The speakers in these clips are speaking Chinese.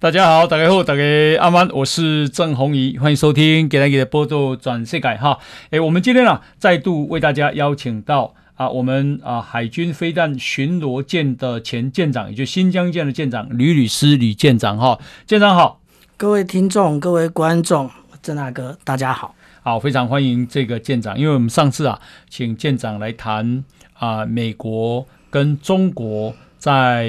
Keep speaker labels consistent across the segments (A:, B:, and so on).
A: 大家好，大家好，大家阿曼，我是郑弘仪，欢迎收听《给大家的报道转世改》哈。哎，我们今天啊，再度为大家邀请到啊，我们啊海军飞弹巡逻舰的前舰长，也就是新疆舰的舰长吕律师吕舰长哈。舰长好，
B: 各位听众、各位观众，郑大哥，大家好，
A: 好，非常欢迎这个舰长，因为我们上次啊，请舰长来谈啊，美国跟中国在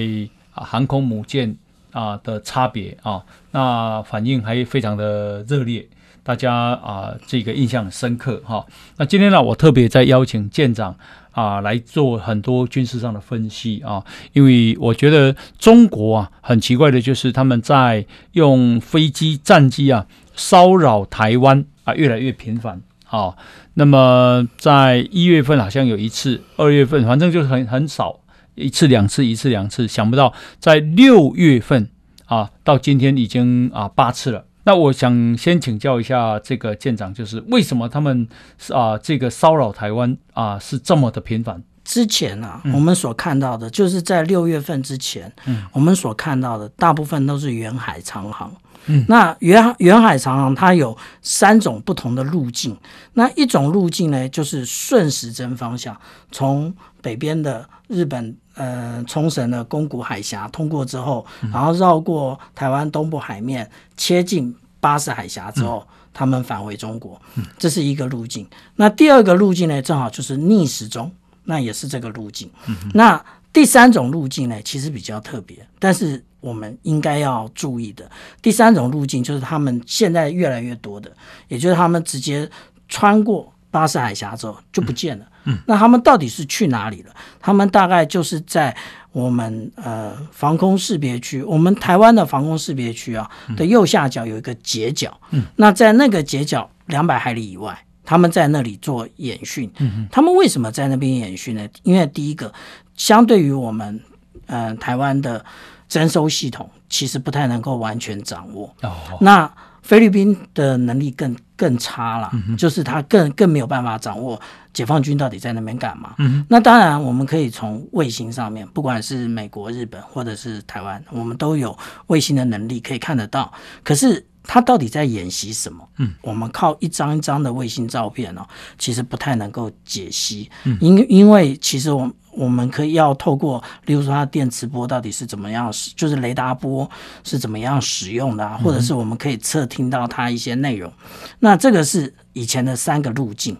A: 啊航空母舰。啊的差别啊，那反应还非常的热烈，大家啊这个印象很深刻哈、那今天呢，我特别在邀请舰长啊来做很多军事上的分析啊，因为我觉得中国啊很奇怪的就是他们在用飞机战机啊骚扰台湾啊越来越频繁啊。那么在一月份好像有一次，二月份反正就是很很少。一次两次，一次两次，想不到在六月份啊，到今天已经啊八次了。那我想先请教一下这个舰长，就是为什么他们啊这个骚扰台湾啊是这么的频繁？
B: 之前啊，我们所看到的，就是在六月份之前，嗯，我们所看到的大部分都是远海长航。嗯，那远远海长航它有三种不同的路径。那一种路径呢，就是顺时针方向，从北边的日本。呃，冲绳的宫古海峡通过之后，然后绕过台湾东部海面，切进巴士海峡之后，他们返回中国，这是一个路径。那第二个路径呢，正好就是逆时钟，那也是这个路径。那第三种路径呢，其实比较特别，但是我们应该要注意的，第三种路径就是他们现在越来越多的，也就是他们直接穿过巴士海峡之后就不见了。嗯，那他们到底是去哪里了？他们大概就是在我们呃防空识别区，我们台湾的防空识别区啊的右下角有一个截角。嗯，那在那个截角两百海里以外，他们在那里做演训。嗯，他们为什么在那边演训呢？因为第一个，相对于我们呃台湾的侦搜系统，其实不太能够完全掌握。哦，那菲律宾的能力更更差了，就是他更更没有办法掌握解放军到底在那边干嘛。那当然，我们可以从卫星上面，不管是美国、日本或者是台湾，我们都有卫星的能力可以看得到。可是他到底在演习什么？嗯，我们靠一张一张的卫星照片哦，其实不太能够解析。因因为其实我。我们可以要透过，例如说它电磁波到底是怎么样使，就是雷达波是怎么样使用的啊，或者是我们可以测听到它一些内容。那这个是以前的三个路径，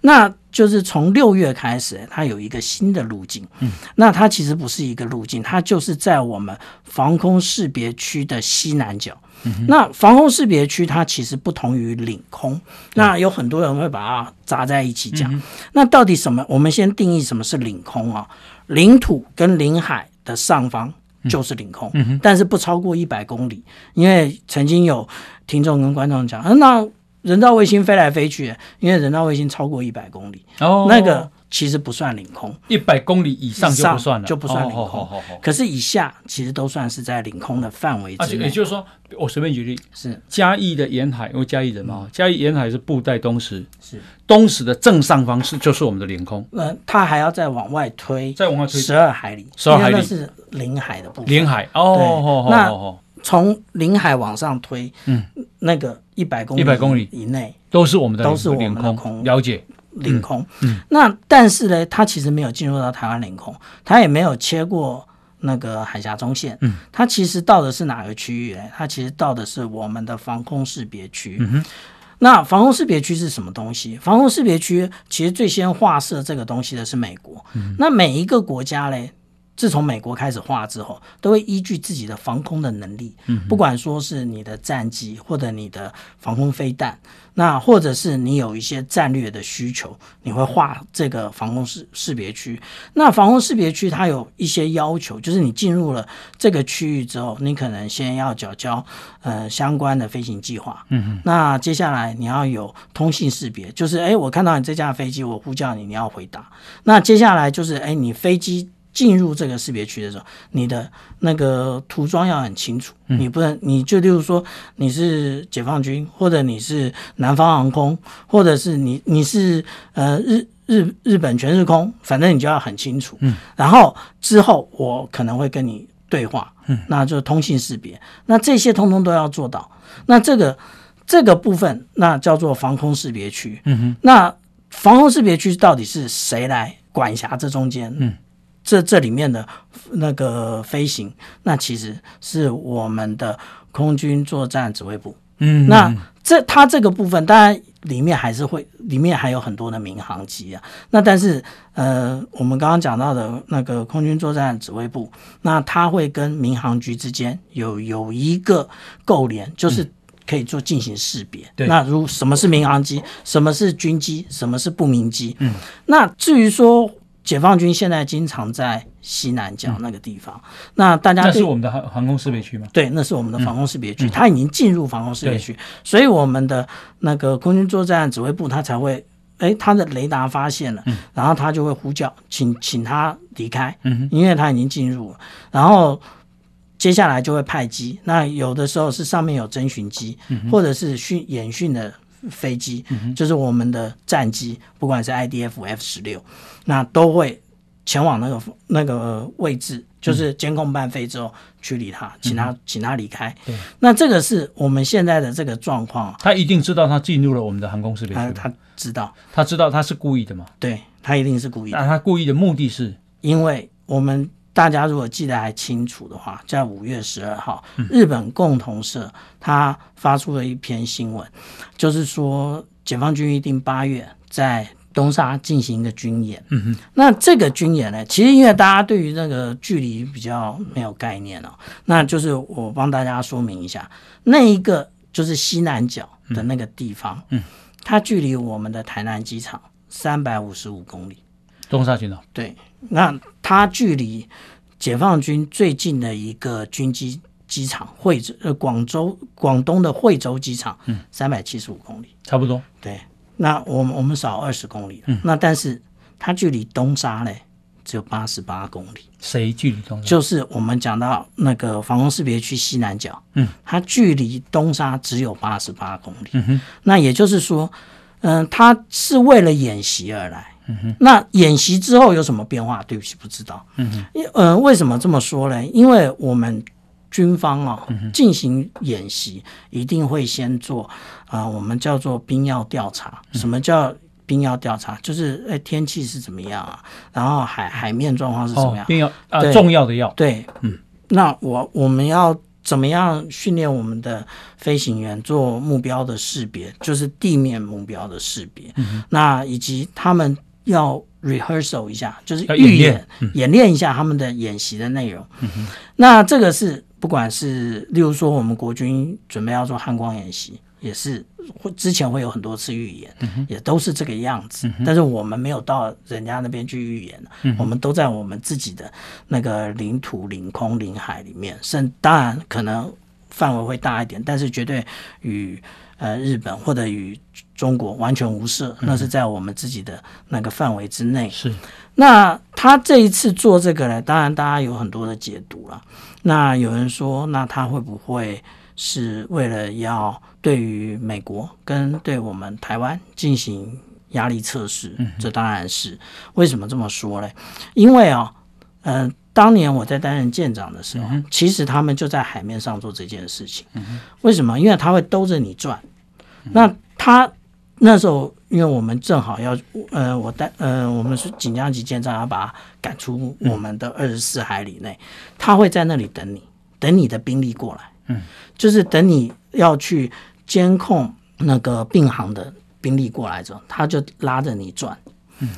B: 那就是从六月开始，它有一个新的路径。嗯那它其实不是一个路径，它就是在我们防空识别区的西南角。那防空识别区它其实不同于领空，那有很多人会把它扎在一起讲。那到底什么？我们先定义什么是领空啊？领土跟领海的上方就是领空，但是不超过一百公里。因为曾经有听众跟观众讲，那人造卫星飞来飞去，因为人造卫星超过一百公里，哦那个。其实不算领空，
A: 一百公里以上就不算了，
B: 就不算领空。可是以下其实都算是在领空的范围之内。
A: 也就是说，我随便举例，是。嘉义的沿海，因为嘉义人嘛，嘉义沿海是布袋东石，是。东石的正上方是就是我们的领空。
B: 呃，它还要再往外推，
A: 再往外推。
B: 十二海里，
A: 十二海里。
B: 是领海的部分。
A: 领海。哦，
B: 那从领海往上推，嗯，那个一百公里、一百公里。以内
A: 都是我们的
B: 都是我们的空。
A: 了解。
B: 领空，嗯嗯、那但是呢，它其实没有进入到台湾领空，它也没有切过那个海峡中线，嗯，它其实到的是哪个区域呢？它其实到的是我们的防空识别区。那防空识别区是什么东西？防空识别区其实最先划设这个东西的是美国。嗯、那每一个国家嘞？自从美国开始画之后，都会依据自己的防空的能力，嗯不管说是你的战机或者你的防空飞弹，那或者是你有一些战略的需求，你会画这个防空识识别区。那防空识别区它有一些要求，就是你进入了这个区域之后，你可能先要缴交呃相关的飞行计划。嗯哼。那接下来你要有通信识别，就是哎，我看到你这架飞机，我呼叫你，你要回答。那接下来就是哎，你飞机。进入这个识别区的时候，你的那个涂装要很清楚，你不能，你就例如说你是解放军，或者你是南方航空，或者是你你是呃日日日本全日空，反正你就要很清楚。嗯，然后之后我可能会跟你对话，嗯，那就是通信识别，那这些通通都要做到。那这个这个部分，那叫做防空识别区，嗯哼。那防空识别区到底是谁来管辖这中间？嗯，这这里面的那个飞行，那其实是我们的空军作战指挥部，嗯，那这它这个部分当然。里面还是会，里面还有很多的民航机啊。那但是，呃，我们刚刚讲到的那个空军作战指挥部，那它会跟民航局之间有有一个构连，就是可以做进行识别。嗯、那如什么是民航机，什么是军机，什么是不明机？嗯。那至于说。解放军现在经常在西南角那个地方，嗯、那大家
A: 那是我们的航航空识别区吗？
B: 对，那是我们的防空识别区，它、嗯、已经进入防空识别区，所以我们的那个空军作战指挥部，它才会，哎，他的雷达发现了，嗯、然后他就会呼叫，请请他离开，嗯，因为他已经进入了，然后接下来就会派机，那有的时候是上面有侦巡机，嗯、或者是训演训的。飞机就是我们的战机，不管是 IDF F 十六，那都会前往那个那个位置，就是监控半飞之后驱离他，请他请他离开。那这个是我们现在的这个状况。
A: 他一定知道他进入了我们的航空识别区。
B: 他他知道，
A: 他知道他是故意的嘛？
B: 对，他一定是故意的。
A: 那他故意的目的是？
B: 因为我们。大家如果记得还清楚的话，在五月十二号，日本共同社他发出了一篇新闻，就是说解放军预定八月在东沙进行一个军演。嗯哼，那这个军演呢，其实因为大家对于那个距离比较没有概念哦，那就是我帮大家说明一下，那一个就是西南角的那个地方，嗯，它距离我们的台南机场三百五十五公里。
A: 东沙群岛，
B: 对，那它距离解放军最近的一个军机机场惠州呃广州广东的惠州机场，嗯，三百七十五公里，
A: 差不多。
B: 对，那我们我们少二十公里，嗯，那但是它距离东沙嘞只有八十八公里。
A: 谁距离东沙？
B: 就是我们讲到那个防空识别区西南角，嗯，它距离东沙只有八十八公里。嗯哼，那也就是说，嗯、呃，它是为了演习而来。嗯哼，那演习之后有什么变化？对不起，不知道。嗯哼，因呃，为什么这么说呢？因为我们军方啊，进行演习一定会先做啊、呃，我们叫做兵要调查。什么叫兵要调查？就是哎，天气是怎么样啊？然后海海面状况是怎么样？
A: 兵要啊，重要的要
B: 对，嗯。那我我们要怎么样训练我们的飞行员做目标的识别？就是地面目标的识别。嗯、那以及他们。要 rehearsal 一下，就是预演演、练一下他们的演习的内容。嗯、那这个是不管是例如说我们国军准备要做汉光演习，也是会之前会有很多次预演，嗯、也都是这个样子。嗯、但是我们没有到人家那边去预演，嗯、我们都在我们自己的那个领土、领空、领海里面。甚当然可能范围会大一点，但是绝对与。呃，日本或者与中国完全无涉，那是在我们自己的那个范围之内。是，那他这一次做这个呢，当然大家有很多的解读了。那有人说，那他会不会是为了要对于美国跟对我们台湾进行压力测试？嗯，这当然是。为什么这么说呢？因为啊，嗯、呃。当年我在担任舰长的时候，嗯、其实他们就在海面上做这件事情。嗯、为什么？因为他会兜着你转。嗯、那他那时候，因为我们正好要，呃，我带，呃，我们是锦江级舰长，要把他赶出我们的二十四海里内。嗯、他会在那里等你，等你的兵力过来。嗯，就是等你要去监控那个并航的兵力过来之后，他就拉着你转。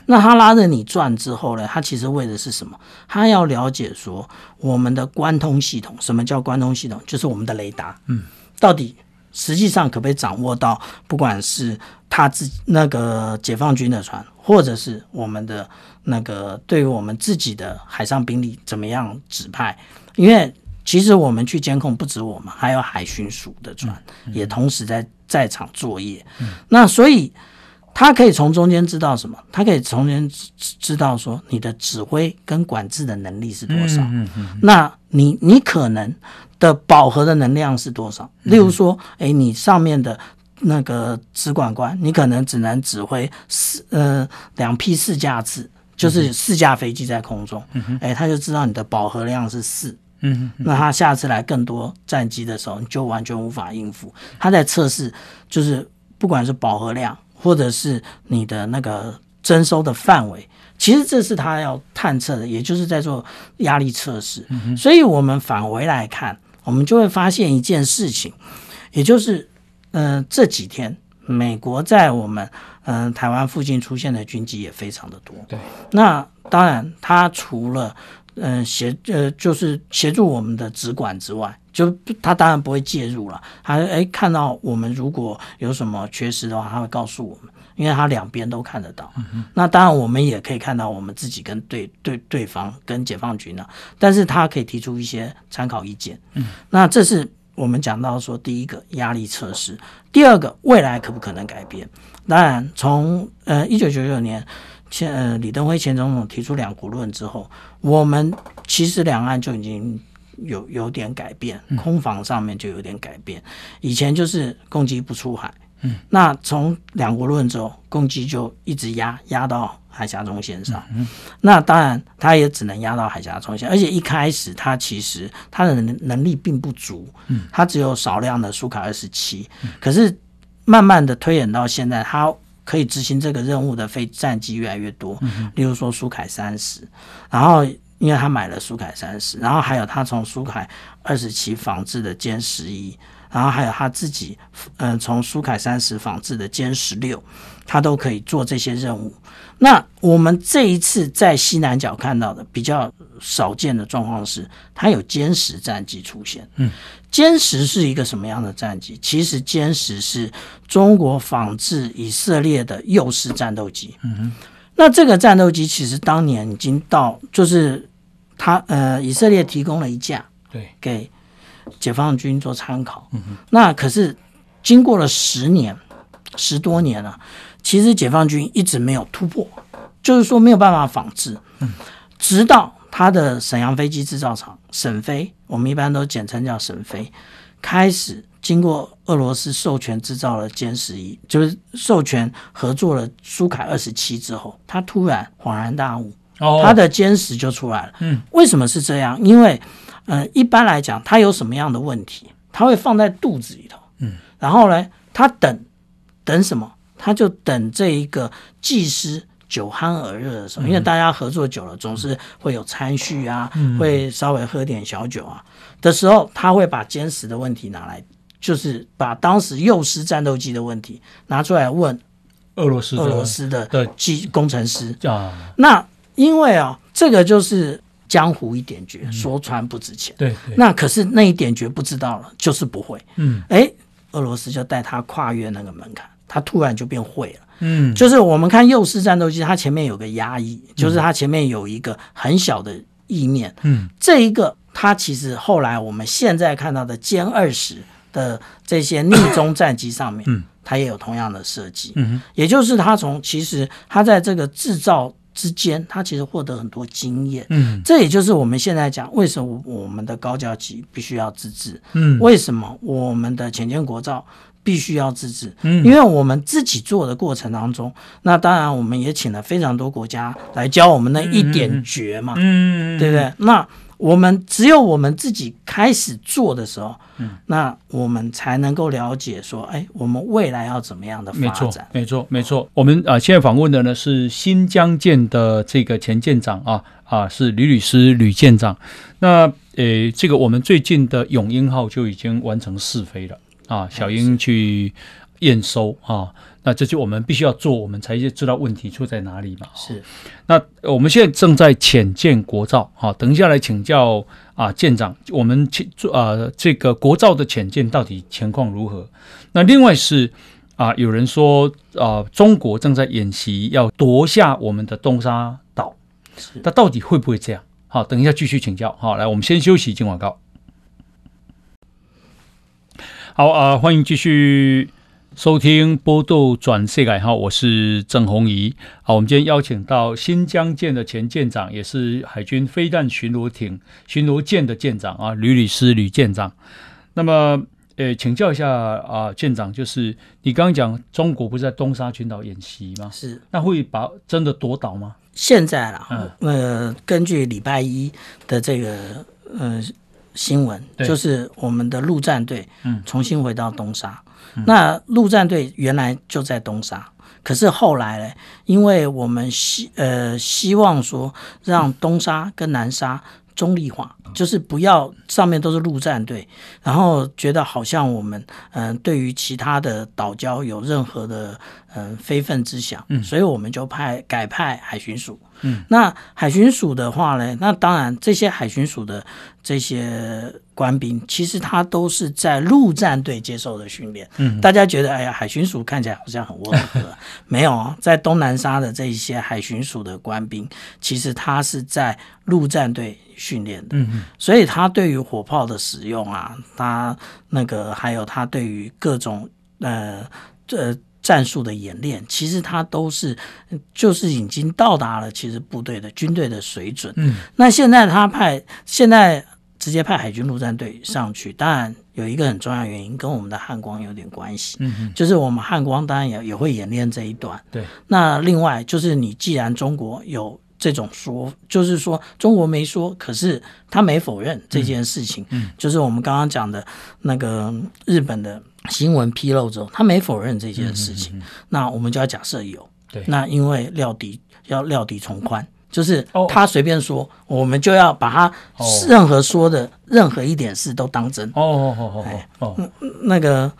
B: 那他拉着你转之后呢？他其实为的是什么？他要了解说我们的关通系统，什么叫关通系统？就是我们的雷达，嗯，到底实际上可不可以掌握到？不管是他自那个解放军的船，或者是我们的那个对于我们自己的海上兵力怎么样指派？因为其实我们去监控不止我们，还有海巡署的船也同时在在场作业。那所以。他可以从中间知道什么？他可以从中间知道说你的指挥跟管制的能力是多少。那你你可能的饱和的能量是多少？例如说，哎，你上面的那个指管官，你可能只能指挥四呃两批四架次，就是四架飞机在空中。哎，他就知道你的饱和量是四。嗯，那他下次来更多战机的时候，你就完全无法应付。他在测试，就是不管是饱和量，或者是你的那个征收的范围，其实这是他要探测的，也就是在做压力测试。所以我们返回来看，我们就会发现一件事情，也就是，嗯、呃，这几天美国在我们嗯、呃、台湾附近出现的军机也非常的多。
A: 对，
B: 那当然，他除了嗯，协呃，就是协助我们的直管之外，就他当然不会介入了。他哎，看到我们如果有什么缺失的话，他会告诉我们，因为他两边都看得到。嗯、那当然，我们也可以看到我们自己跟对对对方跟解放军呢，但是他可以提出一些参考意见。嗯，那这是我们讲到说第一个压力测试，第二个未来可不可能改变？当然，从呃一九九九年。前呃，李登辉前总统提出两国论之后，我们其实两岸就已经有有点改变，空防上面就有点改变。以前就是攻击不出海，嗯，那从两国论之后，共机就一直压压到海峡中线上，嗯，那当然他也只能压到海峡中线，而且一开始他其实他的能力并不足，嗯，他只有少量的苏凯二十七，可是慢慢的推演到现在，他。可以执行这个任务的非战机越来越多，例如说苏凯三十，然后因为他买了苏凯三十，然后还有他从苏凯二十七仿制的歼十一，然后还有他自己嗯从苏凯三十仿制的歼十六，他都可以做这些任务。那我们这一次在西南角看到的比较少见的状况是，它有歼十战机出现。嗯，歼十是一个什么样的战机？其实歼十是中国仿制以色列的幼式战斗机。嗯哼，那这个战斗机其实当年已经到，就是他呃，以色列提供了一架，对，给解放军做参考。嗯，那可是经过了十年，十多年了。其实解放军一直没有突破，就是说没有办法仿制。直到他的沈阳飞机制造厂沈飞，我们一般都简称叫沈飞，开始经过俄罗斯授权制造了歼十一，就是授权合作了苏凯二十七之后，他突然恍然大悟，他的歼十就出来了。嗯，为什么是这样？因为，呃，一般来讲，他有什么样的问题，他会放在肚子里头。嗯，然后呢，他等等什么？他就等这一个技师酒酣耳热的时候，因为大家合作久了，总是会有餐叙啊，会稍微喝点小酒啊的时候，他会把歼十的问题拿来，就是把当时幼师战斗机的问题拿出来问俄罗斯俄罗斯的机工程师啊。那因为啊，这个就是江湖一点绝，说穿不值钱。对，那可是那一点绝不知道了，就是不会。嗯，哎，俄罗斯就带他跨越那个门槛。他突然就变会了，嗯，就是我们看幼狮战斗机，它前面有个压抑，就是它前面有一个很小的意念，嗯，这一个它其实后来我们现在看到的歼二十的这些逆中战机上面，嗯，它也有同样的设计，嗯，也就是它从其实它在这个制造之间，他其实获得很多经验，嗯，这也就是我们现在讲为什么我们的高教级必须要自治，嗯，为什么我们的前建国造。必须要自治？嗯，因为我们自己做的过程当中，嗯、那当然我们也请了非常多国家来教我们那一点绝嘛，嗯，对不对？那我们只有我们自己开始做的时候，嗯，那我们才能够了解说，哎，我们未来要怎么样的发展？
A: 没错，没错，没错。我们啊，现在访问的呢是新疆舰的这个前舰长啊啊，是吕律师吕舰长。那呃，这个我们最近的永鹰号就已经完成试飞了。啊，小鹰去验收啊，那这就我们必须要做，我们才知道问题出在哪里嘛。
B: 是，
A: 那我们现在正在潜舰国造，好，等一下来请教啊，舰长，我们潜啊这个国造的潜舰到底情况如何？那另外是啊，有人说啊，中国正在演习要夺下我们的东沙岛，那到底会不会这样？好，等一下继续请教。好，来，我们先休息，进广告。好啊、呃，欢迎继续收听《波度转世改》哈，我是郑红怡。好，我们今天邀请到新疆舰的前舰长，也是海军飞弹巡逻艇、巡逻舰的舰长啊，吕律师吕舰长。那么，呃，请教一下啊，舰长，就是你刚刚讲中国不是在东沙群岛演习吗？
B: 是，
A: 那会把真的夺岛吗？
B: 现在啦，嗯、呃，根据礼拜一的这个呃。新闻，就是我们的陆战队重新回到东沙。那陆战队原来就在东沙，可是后来呢，因为我们希呃希望说让东沙跟南沙中立化。就是不要上面都是陆战队，然后觉得好像我们嗯、呃、对于其他的岛礁有任何的嗯、呃、非分之想，嗯，所以我们就派改派海巡署，嗯，那海巡署的话呢，那当然这些海巡署的这些官兵，其实他都是在陆战队接受的训练，嗯，大家觉得哎呀海巡署看起来好像很温和，没有啊，在东南沙的这一些海巡署的官兵，其实他是在陆战队。训练的，嗯嗯，所以他对于火炮的使用啊，他那个还有他对于各种呃呃战术的演练，其实他都是就是已经到达了其实部队的军队的水准。嗯，那现在他派现在直接派海军陆战队上去，当然有一个很重要原因，跟我们的汉光有点关系。嗯嗯，就是我们汉光当然也也会演练这一段。对，那另外就是你既然中国有。这种说就是说中国没说，可是他没否认这件事情。嗯，就是我们刚刚讲的那个日本的新闻披露之后，他没否认这件事情。嗯嗯嗯、那我们就要假设有。对。那因为料敌要料敌从宽，就是他随便说，哦、我们就要把他任何说的任何一点事都当真。哦哦哦哦哦。哦那个，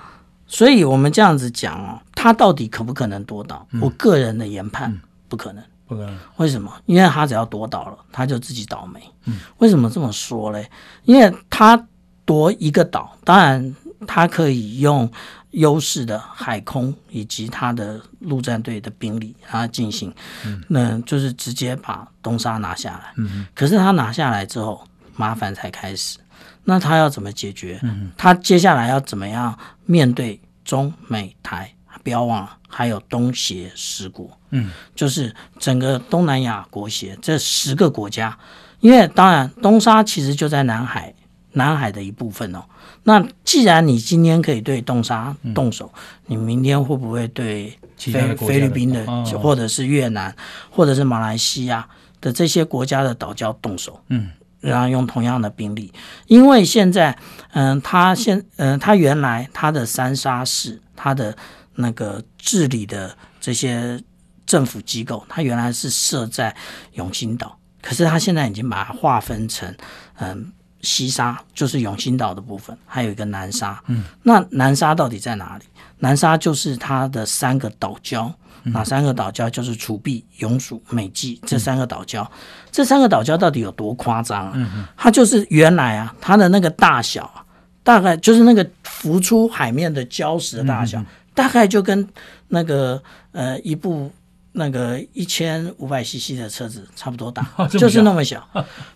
B: 所以我们这样子讲哦，他到底可不可能夺岛？嗯、我个人的研判，不可能。不可能，为什么？因为他只要夺岛了，他就自己倒霉。嗯，为什么这么说嘞？因为他夺一个岛，当然他可以用优势的海空以及他的陆战队的兵力，他进行，嗯，那就是直接把东沙拿下来。嗯，可是他拿下来之后，麻烦才开始。那他要怎么解决？嗯，他接下来要怎么样面对中美台？不要忘了，还有东协十国，嗯，就是整个东南亚国协这十个国家，因为当然东沙其实就在南海，南海的一部分哦。那既然你今天可以对东沙动手，嗯、你明天会不会对菲菲律宾的，哦、或者是越南，或者是马来西亚的这些国家的岛礁动手？嗯，然后用同样的兵力，因为现在，嗯，他现，嗯，他原来他的三沙市，他的。那个治理的这些政府机构，他原来是设在永兴岛，可是他现在已经把它划分成，嗯，西沙就是永兴岛的部分，还有一个南沙。嗯，那南沙到底在哪里？南沙就是它的三个岛礁，哪三个岛礁？就是楚碧、永暑、美济这三个岛礁。这三个岛礁到底有多夸张啊？嗯，它就是原来啊，它的那个大小啊，大概就是那个浮出海面的礁石的大小。嗯大概就跟那个呃一部那个一千五百 CC 的车子差不多大，哦、就是那么小。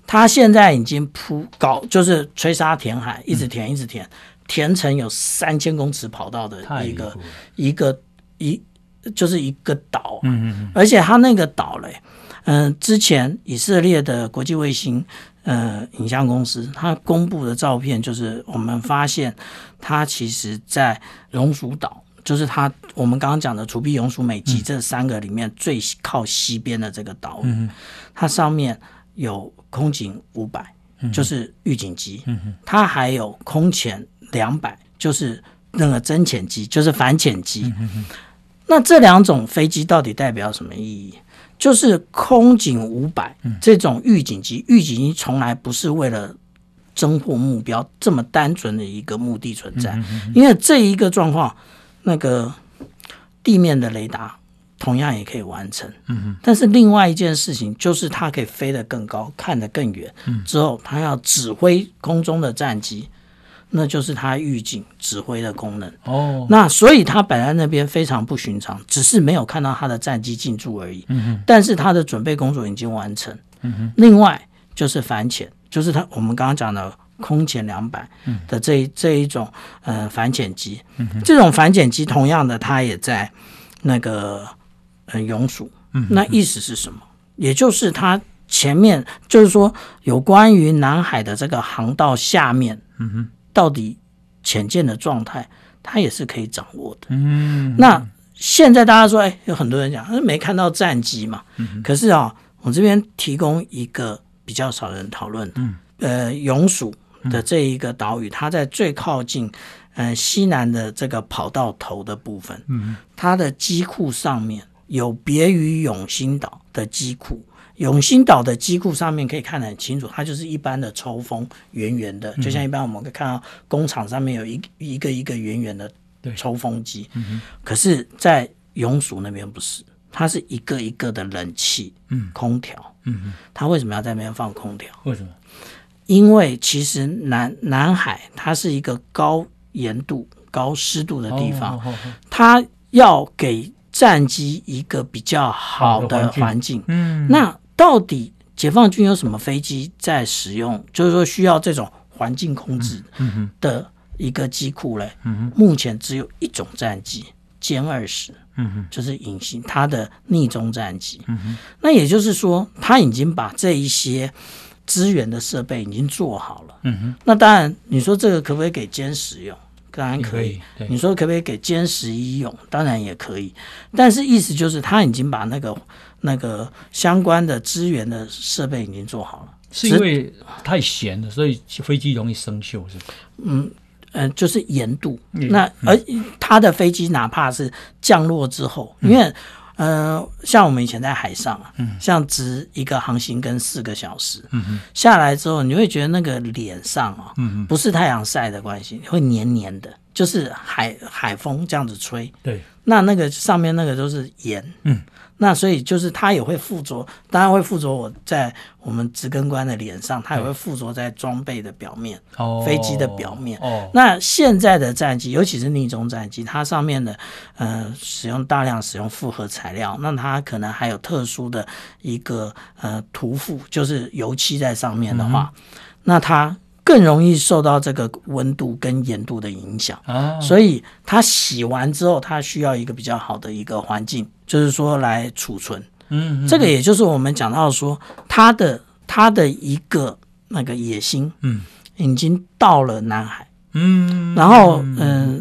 B: 它现在已经铺搞，就是吹沙填海，一直填一直填，填成有三千公尺跑道的一个一个一，就是一个岛。嗯嗯嗯。而且它那个岛嘞，嗯、呃，之前以色列的国际卫星呃影像公司，它公布的照片就是我们发现它其实在龙鼠岛。就是它，我们刚刚讲的楚碧、永暑、美籍这三个里面最靠西边的这个岛屿，它上面有空警五百，就是预警机，它还有空潜两百，就是那个侦潜机，就是反潜机。那这两种飞机到底代表什么意义？就是空警五百这种预警机，预警机从来不是为了侦获目标这么单纯的一个目的存在，因为这一个状况。那个地面的雷达同样也可以完成，但是另外一件事情就是它可以飞得更高，看得更远，嗯，之后它要指挥空中的战机，那就是它预警指挥的功能。哦，那所以它摆在那边非常不寻常，只是没有看到它的战机进驻而已，嗯哼，但是它的准备工作已经完成，嗯哼，另外就是反潜，就是它我们刚刚讲的。空潜两百的这一这一种呃反潜机，这种反潜机同样的，它也在那个呃永暑。那意思是什么？也就是它前面就是说有关于南海的这个航道下面，到底潜舰的状态，它也是可以掌握的。那现在大家说，哎，有很多人讲，没看到战机嘛？可是啊，我这边提供一个比较少人讨论的，呃，永暑。的这一个岛屿，它在最靠近呃西南的这个跑道头的部分，嗯，它的机库上面有别于永兴岛的机库。永兴岛的机库上面可以看得很清楚，它就是一般的抽风，圆圆的，就像一般我们可以看到工厂上面有一一个一个圆圆的抽风机。嗯、可是，在永暑那边不是，它是一个一个的冷气，嗯，空调。嗯，它为什么要在那边放空调？
A: 为什么？
B: 因为其实南南海它是一个高盐度、高湿度的地方，它要给战机一个比较好的环境。嗯，那。到底解放军有什么飞机在使用？就是说需要这种环境控制的一个机库嘞？目前只有一种战机歼二十，就是隐形它的逆中战机。那也就是说，他已经把这一些资源的设备已经做好了。嗯哼那当然，你说这个可不可以给歼十用？当然可以。你说可不可以给歼十一用？当然也可以。但是意思就是他已经把那个。那个相关的资源的设备已经做好了，
A: 是因为太咸了，所以飞机容易生锈，是吧？
B: 嗯嗯、呃，就是盐度。嗯、那而它的飞机哪怕是降落之后，嗯、因为呃，像我们以前在海上啊，嗯、像值一个航行跟四个小时，嗯、哼下来之后，你会觉得那个脸上啊，嗯、哼不是太阳晒的关系，会黏黏的，就是海海风这样子吹。对，那那个上面那个都是盐。嗯。那所以就是它也会附着，当然会附着我在我们植根官的脸上，它也会附着在装备的表面，哦、飞机的表面。哦、那现在的战机，尤其是逆中战机，它上面的呃使用大量使用复合材料，那它可能还有特殊的一个呃涂覆，就是油漆在上面的话，嗯、那它。更容易受到这个温度跟盐度的影响，啊、所以它洗完之后，它需要一个比较好的一个环境，就是说来储存。嗯，嗯，这个也就是我们讲到说，它的它的一个那个野心，嗯，已经到了南海，嗯，然后嗯、呃，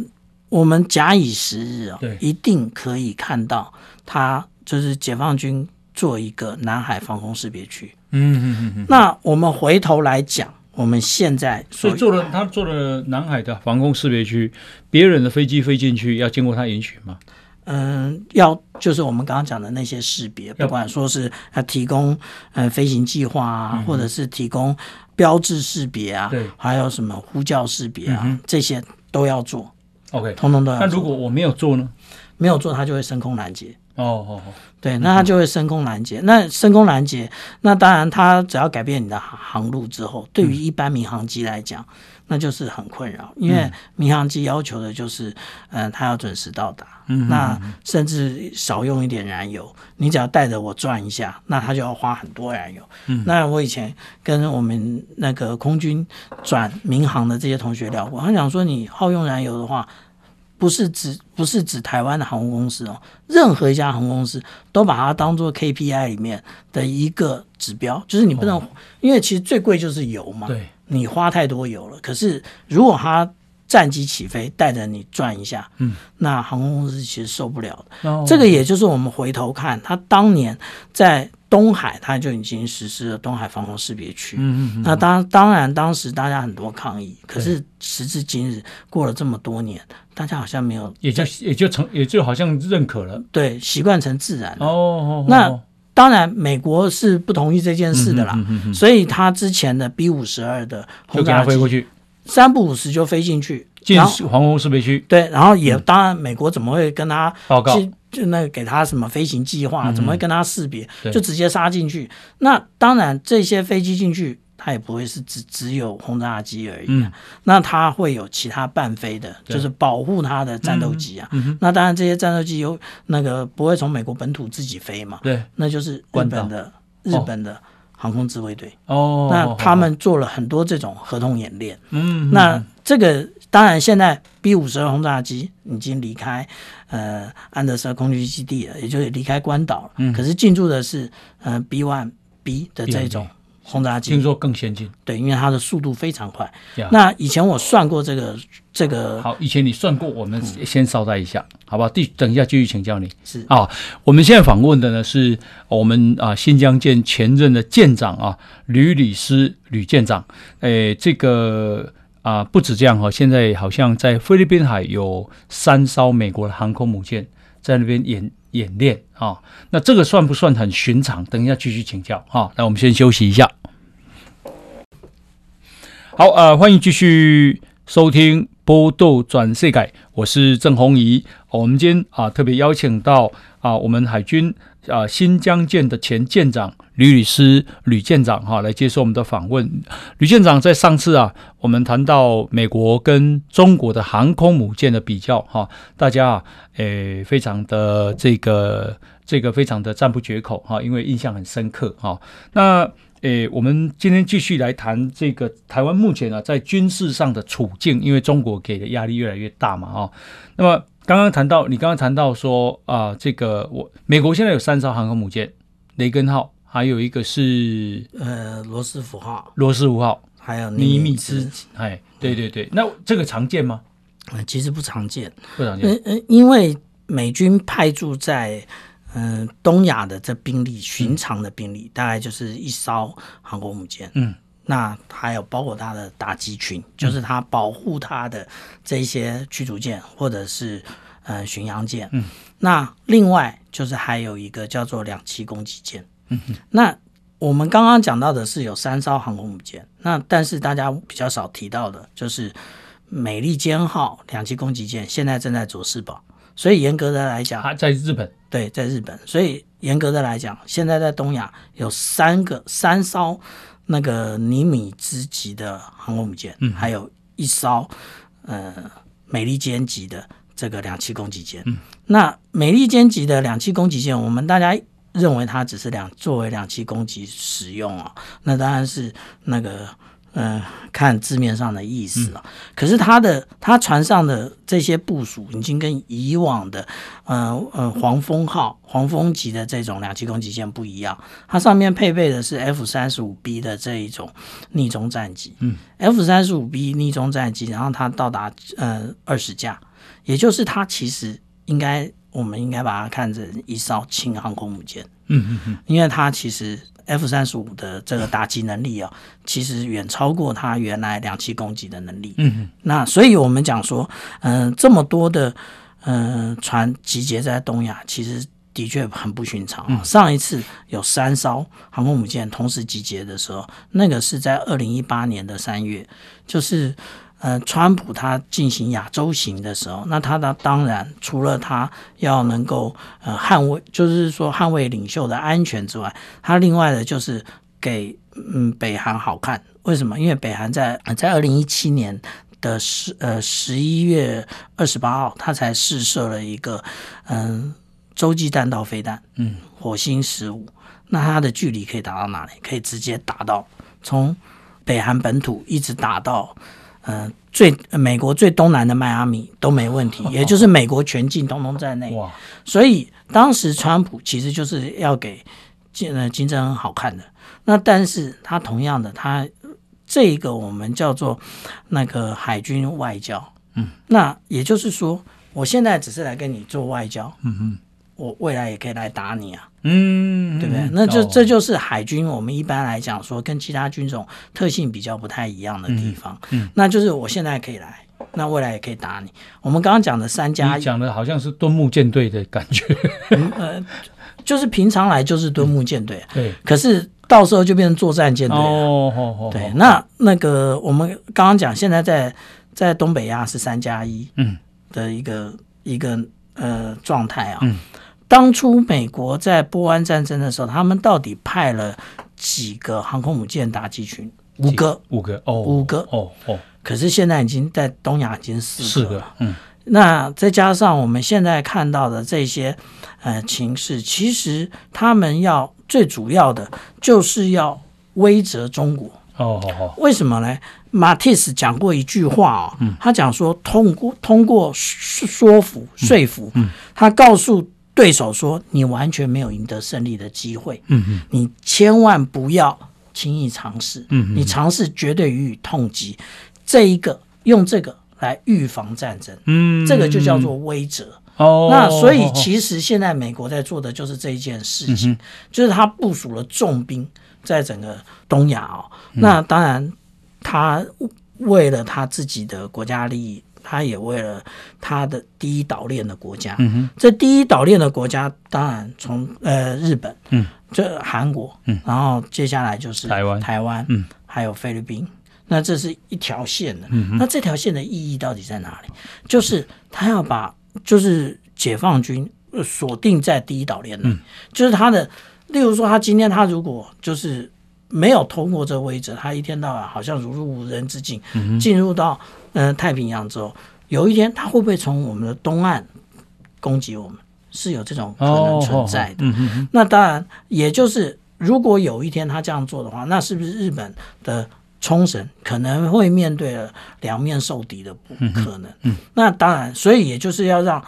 B: 我们假以时日哦，对，一定可以看到它就是解放军做一个南海防空识别区。嗯嗯嗯嗯，那我们回头来讲。我们现在
A: 所以做了，他做了南海的防空识别区，别人的飞机飞进去要经过他允许吗？
B: 嗯，要就是我们刚刚讲的那些识别，不管说是呃提供呃飞行计划啊，嗯、或者是提供标志识别啊，对，还有什么呼叫识别啊，嗯、这些都要做。OK，通通都要做。
A: 那如果我没有做呢？
B: 没有做，他就会升空拦截。
A: 哦哦哦，
B: 对，那它就会升空拦截。那升空拦截，那当然它只要改变你的航路之后，对于一般民航机来讲，那就是很困扰，因为民航机要求的就是，嗯，它要准时到达，嗯那甚至少用一点燃油。你只要带着我转一下，那它就要花很多燃油。嗯那我以前跟我们那个空军转民航的这些同学聊过，他讲说，你耗用燃油的话。不是指不是指台湾的航空公司哦，任何一家航空公司都把它当做 KPI 里面的一个指标，就是你不能，哦、因为其实最贵就是油嘛，对，你花太多油了。可是如果它战机起飞带着你转一下，嗯，那航空公司其实受不了的。哦、这个也就是我们回头看，他当年在。东海，它就已经实施了东海防空识别区。嗯嗯嗯。那当当然，当时大家很多抗议，可是时至今日，过了这么多年，大家好像没有，
A: 也就也就成，也就好像认可了。
B: 对，习惯成自然了。哦，哦，哦。那当然，美国是不同意这件事的啦。嗯嗯嗯。所以他之前的 B 五十二的轰炸机飞过去，三不五十就飞进去，
A: 进防空识别区。
B: 对，然后也当然，美国怎么会跟他报告？就那个给他什么飞行计划，怎么会跟他识别？嗯、就直接杀进去。那当然，这些飞机进去，它也不会是只只有轰炸机而已。嗯、那它会有其他伴飞的，就是保护它的战斗机啊。嗯、那当然，这些战斗机有那个不会从美国本土自己飞嘛？对，那就是日本的日本的航空自卫队。哦，那他们做了很多这种合同演练。嗯，那这个。当然，现在 B 五十二轰炸机已经离开呃安德森空军基地了，也就是离开关岛了。嗯。可是进驻的是呃 B one B 的这种轰炸机，
A: 听说更先进。
B: 对，因为它的速度非常快。那以前我算过这个这个。
A: 好，以前你算过，我们先稍待一下，嗯、好不好？第等一下继续请教你。
B: 是
A: 啊，我们现在访问的呢是我们啊新疆舰前任的舰长啊吕礼师吕舰长。诶，这个啊不止这样哈，现在好像在菲律宾海有三艘美国的航空母舰在那边演演练啊。那这个算不算很寻常？等一下继续请教啊。那我们先休息一下。好，呃，欢迎继续收听《波斗转世改》，我是郑弘仪。我们今天啊，特别邀请到啊，我们海军啊新疆舰的前舰长吕礼诗吕舰长哈、来接受我们的访问。吕舰长在上次啊，我们谈到美国跟中国的航空母舰的比较哈、大家啊，诶，非常的这个这个非常的赞不绝口哈、因为印象很深刻哈、那诶，我们今天继续来谈这个台湾目前啊在军事上的处境，因为中国给的压力越来越大嘛，啊，那么刚刚谈到，你刚刚谈到说啊，这个我美国现在有三艘航空母舰，雷根号，还有一个是
B: 呃罗斯福号，
A: 罗斯福号，
B: 还有
A: 尼米兹，哎，对对对，那这个常见吗？
B: 嗯，其实不常见，
A: 不常见，
B: 嗯嗯，因为美军派驻在。嗯，东亚的这兵力，寻常的兵力、嗯、大概就是一艘航空母舰。嗯，那还有包括它的打击群，嗯、就是它保护它的这些驱逐舰或者是呃巡洋舰。嗯，那另外就是还有一个叫做两栖攻击舰。嗯哼，那我们刚刚讲到的是有三艘航空母舰，那但是大家比较少提到的就是美利坚号两栖攻击舰，现在正在佐世保。所以严格的来讲，
A: 在日本，
B: 对，在日本。所以严格的来讲，现在在东亚有三个三艘那个尼米兹级的航空母舰，嗯，还有一艘呃美利坚级的这个两栖攻击舰。嗯，那美利坚级的两栖攻击舰，我们大家认为它只是两作为两栖攻击使用啊，那当然是那个。嗯、呃，看字面上的意思啊，嗯、可是他的他船上的这些部署已经跟以往的，呃呃黄蜂号、黄蜂级的这种两栖攻击舰不一样，它上面配备的是 F 三十五 B 的这一种逆中战机，嗯，F 三十五 B 逆中战机，然后它到达呃二十架，也就是它其实应该我们应该把它看成一艘轻航空母舰，嗯嗯嗯，因为它其实。F 三十五的这个打击能力啊，其实远超过它原来两栖攻击的能力。嗯哼，那所以我们讲说，嗯、呃，这么多的嗯、呃、船集结在东亚，其实的确很不寻常。嗯、上一次有三艘航空母舰同时集结的时候，那个是在二零一八年的三月，就是。呃，川普他进行亚洲行的时候，那他的当然除了他要能够呃捍卫，就是说捍卫领袖的安全之外，他另外的就是给嗯北韩好看。为什么？因为北韩在在二零一七年的十呃十一月二十八号，他才试射了一个嗯洲际弹道飞弹，嗯火星十五。那它的距离可以打到哪里？可以直接打到从北韩本土一直打到。嗯、呃，最美国最东南的迈阿密都没问题，也就是美国全境通通在内。哇！所以当时川普其实就是要给金呃金正恩好看的。那但是他同样的，他这一个我们叫做那个海军外交。嗯，那也就是说，我现在只是来跟你做外交。嗯嗯。我未来也可以来打你啊，嗯，对不对？那就这就是海军，我们一般来讲说跟其他军种特性比较不太一样的地方。嗯，嗯，那就是我现在可以来，那未来也可以打你。我们刚刚讲的三加一，讲
A: 的好像是敦木舰队的感觉。
B: 嗯，呃，就是平常来就是敦木舰队，对。可是到时候就变成作战舰队哦，哦，哦，对。那那个我们刚刚讲，现在在在东北亚是三加一，嗯，的一个一个呃状态啊，嗯。当初美国在波湾战争的时候，他们到底派了几个航空母舰打击群？五个，
A: 五个，哦，
B: 五个，
A: 哦哦。
B: 可是现在已经在东亚已经四个，
A: 四个，嗯。
B: 那再加上我们现在看到的这些呃情势，其实他们要最主要的就是要威慑中国。哦哦哦。为什么呢？马蒂斯讲过一句话啊、哦，嗯、他讲说通过通过说服说服，嗯嗯、他告诉。对手说：“你完全没有赢得胜利的机会。嗯哼，你千万不要轻易尝试。
A: 嗯，
B: 你尝试绝对予以痛击。这一个用这个来预防战争，嗯，这个就叫做威慑。哦，那所以其实现在美国在做的就是这一件事情，嗯、就是他部署了重兵在整个东亚哦。嗯、那当然，他为了他自己的国家利益。他也为了他的第一岛链的国家，嗯，这第一岛链的国家当然从呃日本，嗯，这韩国，嗯，然后接下来就是台湾，台湾，嗯，还有菲律宾，那这是一条线的，嗯，那这条线的意义到底在哪里？就是他要把就是解放军锁定在第一岛链内，嗯，就是他的，例如说他今天他如果就是没有通过这个位置，他一天到晚好像如入无人之境，嗯，进入到。嗯，太平洋之后，有一天他会不会从我们的东岸攻击我们？是有这种可能存在的。那当然，也就是如果有一天他这样做的话，那是不是日本的冲绳可能会面对了两面受敌的不可能？那当然，所以也就是要让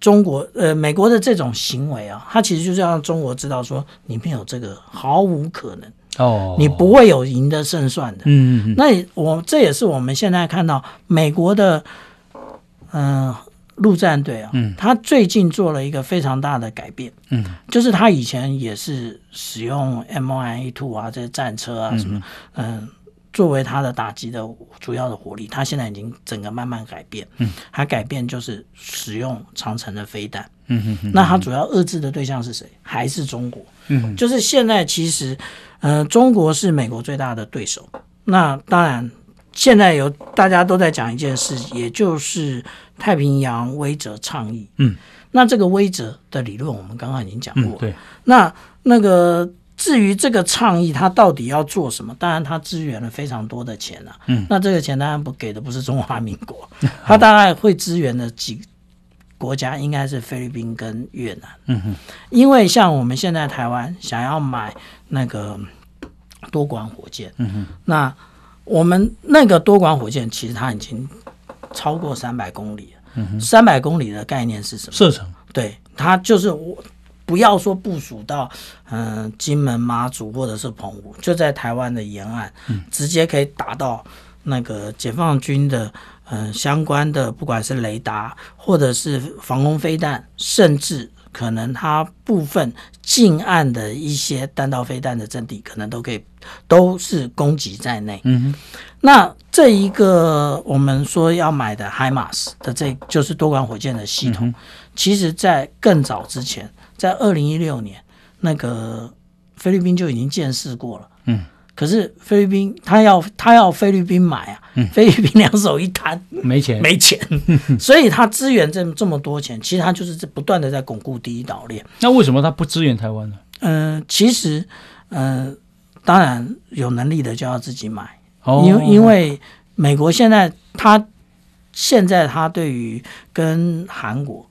B: 中国呃美国的这种行为啊，他其实就是要让中国知道说，你没有这个毫无可能。哦，你不会有赢得胜算的。嗯嗯，那我这也是我们现在看到美国的嗯陆战队啊，嗯，他最近做了一个非常大的改变。嗯，就是他以前也是使用 M1 A2 啊这些战车啊什么，嗯，作为他的打击的主要的火力，他现在已经整个慢慢改变。嗯，他改变就是使用长城的飞弹。嗯哼，那他主要遏制的对象是谁？还是中国？嗯，就是现在其实。呃，中国是美国最大的对手。那当然，现在有大家都在讲一件事，也就是太平洋威则倡议。嗯，那这个威则的理论，我们刚刚已经讲过。嗯、对。那那个至于这个倡议，它到底要做什么？当然，它支援了非常多的钱啊。嗯。那这个钱当然不给的不是中华民国，它大概会支援的几国家应该是菲律宾跟越南。嗯哼。因为像我们现在台湾想要买。那个多管火箭，嗯哼，那我们那个多管火箭其实它已经超过三百公里了，嗯哼，三百公里的概念是什么？
A: 射程，
B: 对，它就是我不要说部署到嗯、呃、金门、马祖或者是澎湖，就在台湾的沿岸，嗯，直接可以打到那个解放军的嗯、呃、相关的，不管是雷达或者是防空飞弹，甚至。可能它部分近岸的一些弹道飞弹的阵地，可能都可以都是攻击在内。嗯哼，那这一个我们说要买的海马斯的这就是多管火箭的系统，嗯、其实在更早之前，在二零一六年，那个菲律宾就已经见识过了。嗯。可是菲律宾他要他要菲律宾买啊，嗯、菲律宾两手一摊，没钱没钱，所以他支援这这么多钱，其实他就是在不断的在巩固第一岛链。
A: 那为什么他不支援台湾呢？
B: 嗯、呃，其实，嗯、呃，当然有能力的就要自己买，哦、因为因为美国现在他现在他对于跟韩国，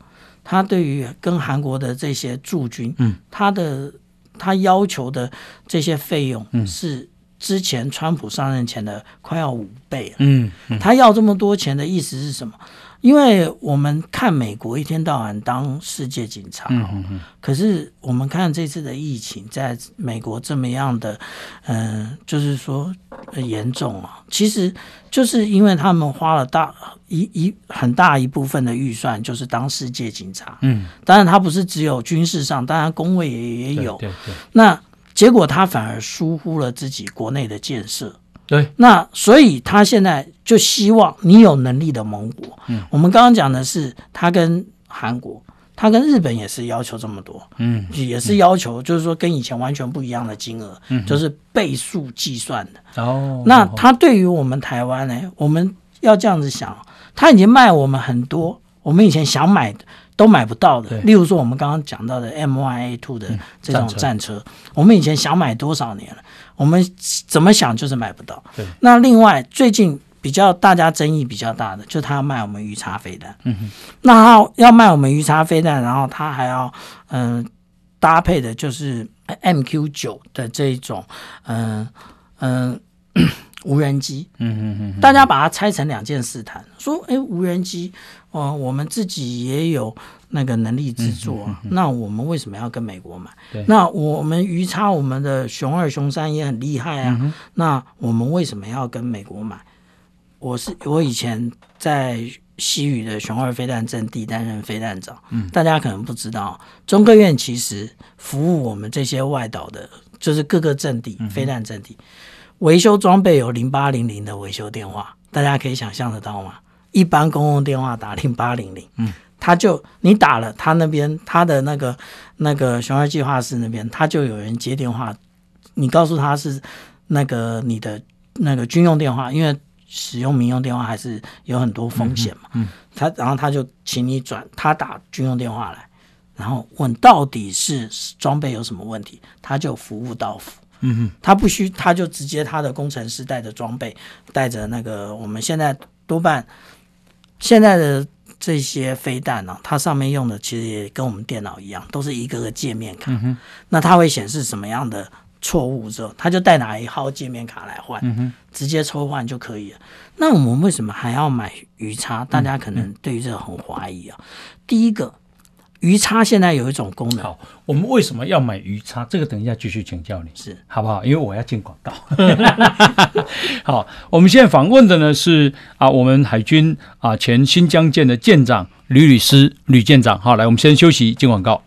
B: 他对于跟韩国的这些驻军，嗯，他的他要求的这些费用是。嗯之前川普上任前的快要五倍了，嗯，嗯，他要这么多钱的意思是什么？因为我们看美国一天到晚当世界警察，嗯嗯嗯，可是我们看这次的疫情在美国这么样的，嗯、呃，就是说严重啊，其实就是因为他们花了大一一很大一部分的预算，就是当世界警察，嗯，当然他不是只有军事上，当然工位也也有，对，对对，那。结果他反而疏忽了自己国内的建设，对，那所以他现在就希望你有能力的盟国。嗯，我们刚刚讲的是他跟韩国，他跟日本也是要求这么多，嗯，也是要求，就是说跟以前完全不一样的金额，嗯，就是倍数计算的。哦，那他对于我们台湾呢，我们要这样子想，他已经卖我们很多，我们以前想买的。都买不到的，例如说我们刚刚讲到的 M1A two 的这种战车，我们以前想买多少年了，我们怎么想就是买不到。对，那另外最近比较大家争议比较大的，就是他要卖我们鱼叉飞弹。嗯哼，那他要卖我们鱼叉飞弹，然后他还要嗯、呃、搭配的就是 MQ 九的这一种嗯嗯、呃呃、无人机。
A: 嗯嗯哼，
B: 大家把它拆成两件事谈，说，哎，无人机，哦、呃，我们自己也有那个能力制作，那我们为什么要跟美国
A: 买？
B: 那我们鱼叉，我们的熊二、熊三也很厉害啊，
A: 嗯、
B: 那我们为什么要跟美国买？我是我以前在西语的熊二飞弹阵地担任飞弹长，嗯，大家可能不知道，中科院其实服务我们这些外岛的，就是各个阵地飞弹阵地维修装备有零八零零的维修电话，大家可以想象得到吗？一般公共电话打零八零零，嗯，他就你打了，他那边他的那个那个雄二计划室那边，他就有人接电话，你告诉他是那个你的那个军用电话，因为。使用民用电话还是有很多风险嘛？嗯，他然后他就请你转，他打军用电话来，然后问到底是装备有什么问题，他就服务到付。嗯哼，他不需他就直接他的工程师带着装备，带着那个我们现在多半现在的这些飞弹呢，它上面用的其实也跟我们电脑一样，都是一个个界面卡。嗯，那它会显示什么样的？错误之后，它就带哪一号界面卡来换，嗯、直接抽换就可以了。那我们为什么还要买鱼叉？大家可能对于这个很怀疑啊。第一个，鱼叉现在有一种功能。
A: 好，我们为什么要买鱼叉？这个等一下继续请教你，是好不好？因为我要进广告。好，我们现在访问的呢是啊，我们海军啊前新疆舰的舰长吕律师吕舰长。好，来，我们先休息，进广告。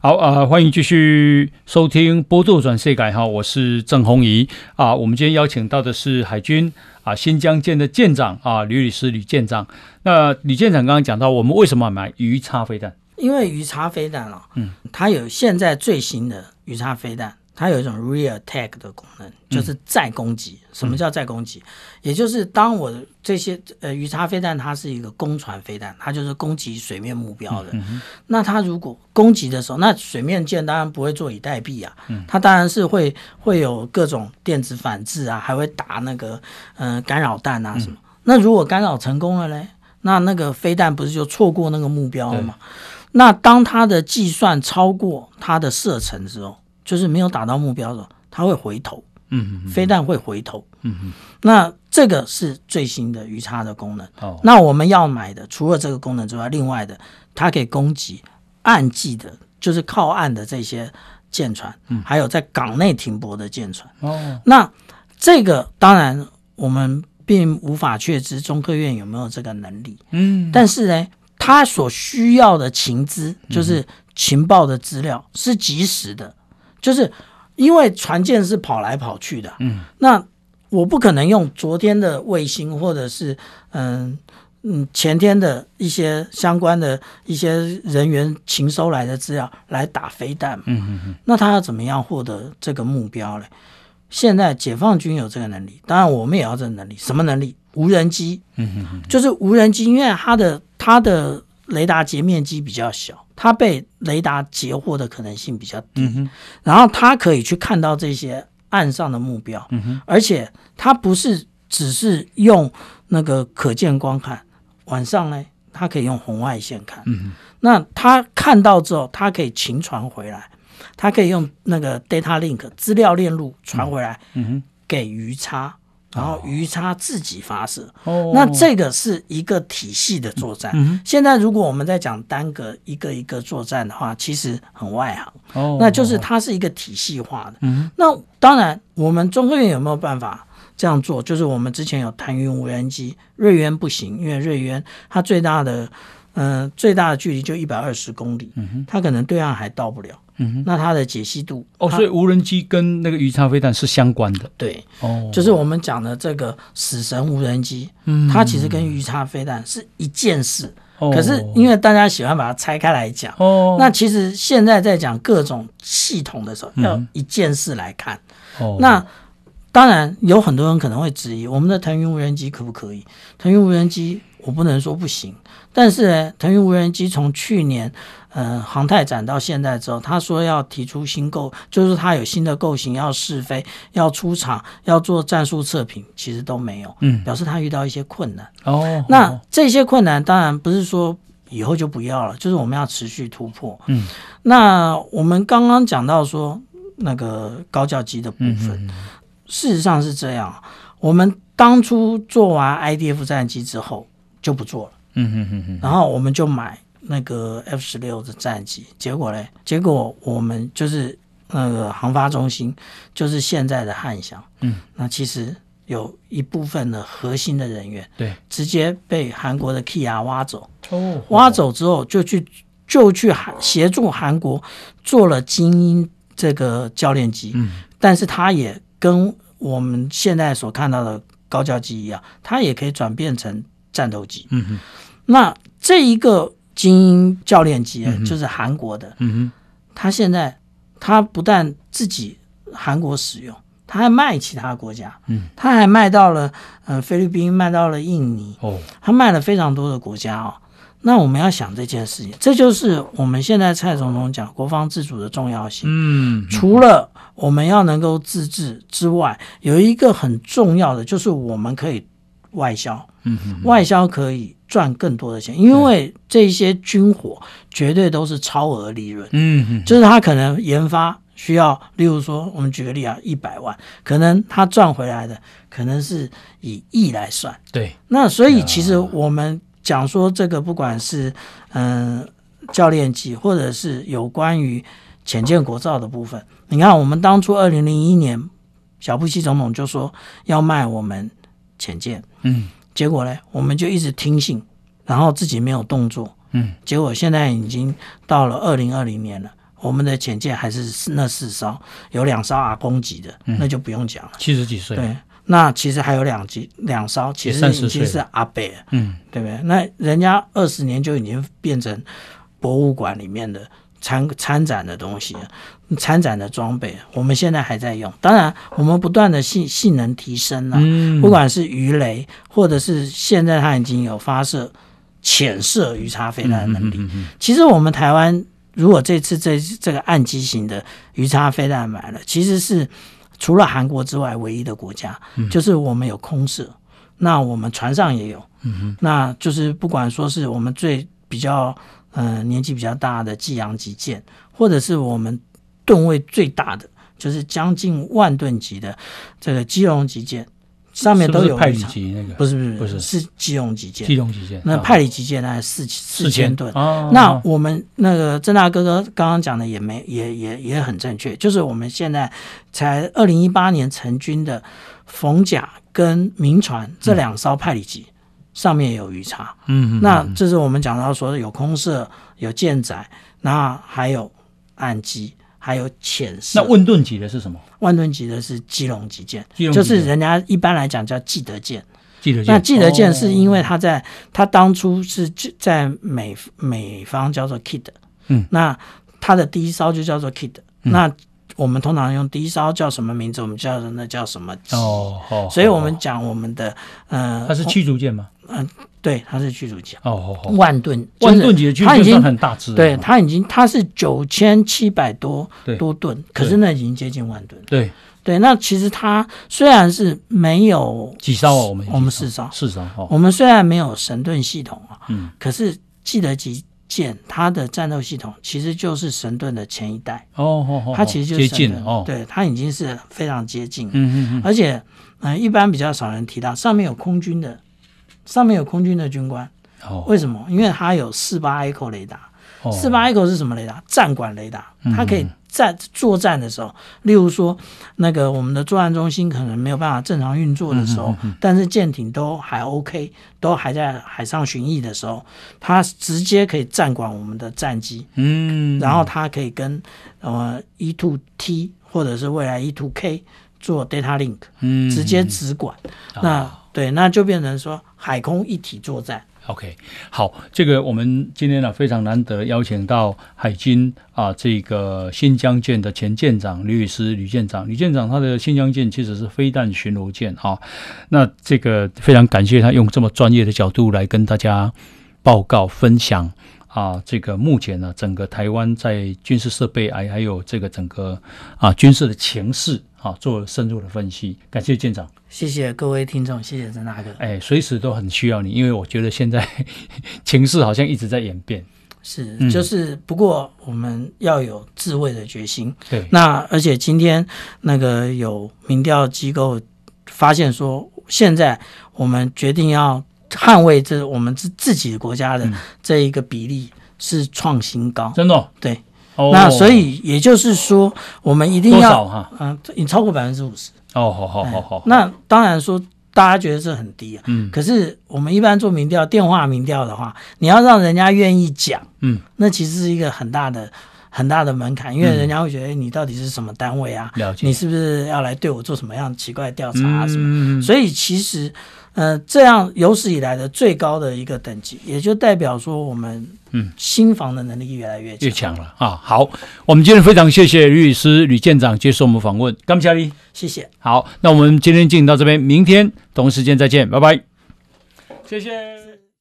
A: 好啊、呃，欢迎继续收听《波度转世改》哈，我是郑红怡啊。我们今天邀请到的是海军啊新疆舰的舰长啊吕律师吕舰长。那吕舰长刚刚讲到，我们为什么买鱼叉飞弹？
B: 因为鱼叉飞弹啊，嗯，它有现在最新的鱼叉飞弹。它有一种 rear attack 的功能，就是再攻击。嗯、什么叫再攻击？嗯、也就是当我这些呃鱼叉飞弹，它是一个攻船飞弹，它就是攻击水面目标的。那它如果攻击的时候，那水面舰当然不会坐以待毙啊，嗯、它当然是会会有各种电子反制啊，还会打那个呃干扰弹啊什么。嗯、那如果干扰成功了嘞，那那个飞弹不是就错过那个目标了吗？那当它的计算超过它的射程之后。就是没有打到目标的，它会回头，嗯哼哼，飞弹会回头，嗯哼，那这个是最新的鱼叉的功能。哦，那我们要买的除了这个功能之外，另外的它可以攻击岸际的，就是靠岸的这些舰船，嗯，还有在港内停泊的舰船。哦，那这个当然我们并无法确知中科院有没有这个能力，嗯，但是呢，它所需要的情资，就是情报的资料是及时的。就是因为船舰是跑来跑去的，嗯，那我不可能用昨天的卫星或者是嗯嗯前天的一些相关的一些人员情收来的资料来打飞弹，嗯嗯嗯，那他要怎么样获得这个目标呢？现在解放军有这个能力，当然我们也要这个能力，什么能力？无人机，嗯嗯嗯，就是无人机，因为它的它的。雷达截面积比较小，它被雷达截获的可能性比较低，嗯、然后它可以去看到这些岸上的目标，嗯、而且它不是只是用那个可见光看，晚上呢，它可以用红外线看，嗯、那它看到之后，它可以勤传回来，它可以用那个 data link 资料链路传回来，给鱼叉。然后鱼叉自己发射，哦、那这个是一个体系的作战。嗯、现在如果我们在讲单个一个一个作战的话，其实很外行。哦、那就是它是一个体系化的。嗯、那当然，我们中科院有没有办法这样做？就是我们之前有谈云无人机，瑞渊不行，因为瑞渊它最大的嗯、呃、最大的距离就一百二十公里，嗯、它可能对岸还到不了。嗯哼，那它的解析度
A: 哦，所以无人机跟那个鱼叉飞弹是相关的。
B: 对，哦，就是我们讲的这个死神无人机，嗯，它其实跟鱼叉飞弹是一件事。哦，可是因为大家喜欢把它拆开来讲，哦，那其实现在在讲各种系统的时候，要一件事来看。哦，那当然有很多人可能会质疑，我们的腾云无人机可不可以？腾云无人机我不能说不行，但是呢，腾云无人机从去年。嗯，航太展到现在之后，他说要提出新构，就是他有新的构型要试飞，要出厂，要做战术测评，其实都没有，嗯，表示他遇到一些困难。哦，那这些困难当然不是说以后就不要了，就是我们要持续突破。嗯，那我们刚刚讲到说，那个高教机的部分。
A: 嗯、
B: 事实上是这样，我们当初做完 IDF 战机之后就不做了。
A: 嗯哼哼哼，
B: 然后我们就买那个 F 十六的战机，结果嘞，结果我们就是那个航发中心，就是现在的汉翔，
A: 嗯，那
B: 其实有一部分的核心的人员，
A: 对，
B: 直接被韩国的 Kia 挖走，
A: 哦，
B: 挖走之后就去就去韩协助韩国做了精英这个教练机，
A: 嗯，
B: 但是他也跟我们现在所看到的高教机一样，它也可以转变成战斗机，
A: 嗯哼。
B: 那这一个精英教练机就是韩国的，
A: 嗯哼，
B: 他现在他不但自己韩国使用，他还卖其他国家，
A: 嗯，
B: 他还卖到了呃菲律宾，卖到了印尼，
A: 哦，
B: 他卖了非常多的国家哦。那我们要想这件事情，这就是我们现在蔡总统讲国防自主的重要性。
A: 嗯，
B: 除了我们要能够自治之外，有一个很重要的就是我们可以外销，
A: 嗯哼，
B: 外销可以。赚更多的钱，因为这些军火绝对都是超额利润。
A: 嗯哼，
B: 就是他可能研发需要，例如说，我们举个例啊，一百万，可能他赚回来的可能是以亿来算。
A: 对，
B: 那所以其实我们讲说这个，不管是嗯、呃、教练机，或者是有关于浅见国造的部分，你看我们当初二零零一年，小布希总统就说要卖我们潜舰。
A: 嗯。
B: 结果呢，我们就一直听信，然后自己没有动作。
A: 嗯，
B: 结果现在已经到了二零二零年了，我们的潜舰还是那四艘，有两艘阿公级的，嗯、那就不用讲了。
A: 七十几岁。对，
B: 那其实还有两级两艘，其实已经是阿北。
A: 嗯，
B: 对不对？那人家二十年就已经变成博物馆里面的。参参展的东西，参展的装备，我们现在还在用。当然，我们不断的性性能提升了、啊嗯，不管是鱼雷，或者是现在它已经有发射潜射鱼叉飞弹的能力、嗯嗯嗯。其实我们台湾如果这次这这个岸基型的鱼叉飞弹买了，其实是除了韩国之外唯一的国家，嗯、就是我们有空射，那我们船上也有，
A: 嗯、
B: 那就是不管说是我们最比较。嗯、呃，年纪比较大的济阳级舰，或者是我们吨位最大的，就是将近万吨级的这个基隆级舰，上面都有。
A: 派里级那个？不是不是
B: 不是，是基隆级舰。
A: 基隆级舰。
B: 那派里级舰大概四四千吨。
A: 哦。
B: 那我们那个郑大哥哥刚刚讲的也没也也也很正确，就是我们现在才二零一八年成军的冯甲跟明船这两艘派里级。嗯上面有鱼叉，
A: 嗯，
B: 那这是我们讲到说有空射、有舰载，那还有岸基，还有潜射。
A: 那万吨级的是什么？
B: 万吨级的是基隆级舰，就是人家一般来讲叫基德舰。
A: 济德舰。
B: 那基德舰是因为它在它、哦、当初是在美美方叫做 Kidd，
A: 嗯，
B: 那它的第一艘就叫做 Kidd，、嗯、那。我们通常用第一艘叫什么名字？我们叫那叫什么？
A: 哦哦，
B: 所以我们讲我们的呃，
A: 它是驱逐舰吗？
B: 嗯、呃，对，它是驱逐舰。
A: 哦哦哦，
B: 万吨，
A: 万吨级的驱逐舰，经很大只。
B: 对，它已经它是九千七百多多吨，可是那已经接近万吨。
A: 对。
B: 对，那其实它虽然是没有
A: 几艘啊，我们
B: 我们四艘。
A: 四艘哦，
B: 我们虽然没有神盾系统啊，
A: 嗯，
B: 可是记得几。舰它的战斗系统其实就是神盾的前一代。
A: 哦哦哦，
B: 它其实就是
A: 接近哦，
B: 对，它已经是非常接近，
A: 嗯嗯嗯，
B: 而且嗯、呃，一般比较少人提到上面有空军的，上面有空军的军官，
A: 哦，
B: 为什么？因为它有四八 Echo 雷达，四八 Echo 是什么雷达？战管雷达，它可以。在作战的时候，例如说，那个我们的作战中心可能没有办法正常运作的时候，但是舰艇都还 OK，都还在海上巡弋的时候，它直接可以战管我们的战机，
A: 嗯，
B: 然后它可以跟呃 E two T 或者是未来 E two K 做 data link，
A: 嗯，
B: 直接直管，嗯、那、哦、对，那就变成说海空一体作战。
A: OK，好，这个我们今天呢非常难得邀请到海军啊这个新疆舰的前舰长吕宇师吕舰长，吕舰长他的新疆舰其实是飞弹巡逻舰啊，那这个非常感谢他用这么专业的角度来跟大家报告分享啊，这个目前呢整个台湾在军事设备还还有这个整个啊军事的情势啊做深入的分析，感谢舰长。
B: 谢谢各位听众，谢谢曾大哥。
A: 哎，随时都很需要你，因为我觉得现在 情势好像一直在演变。
B: 是，
A: 嗯
B: 就是不过我们要有自卫的决心。
A: 对，
B: 那而且今天那个有民调机构发现说，现在我们决定要捍卫这我们自自己的国家的这一个比例是创新高。
A: 真的哦、
B: 对。
A: 哦，
B: 那所以也就是说，我们一定要
A: 多少哈？
B: 嗯，已超过百分之五十。
A: 哦，好好好好。
B: 那当然说，大家觉得这很低啊。
A: 嗯。
B: 可是我们一般做民调，电话民调的话，你要让人家愿意讲，
A: 嗯，
B: 那其实是一个很大的很大的门槛，因为人家会觉得，哎，你到底是什么单位啊？
A: 了解。
B: 你是不是要来对我做什么样奇怪的调查啊？什么？
A: 嗯。
B: 所以其实。呃，这样有史以来的最高的一个等级，也就代表说我们嗯新房的能力越来越强
A: 越强了啊。好，我们今天非常谢谢吕律师吕舰长接受我们访问，感谢你，
B: 谢谢。
A: 好，那我们今天进行到这边，明天同时间再见，拜拜。谢谢。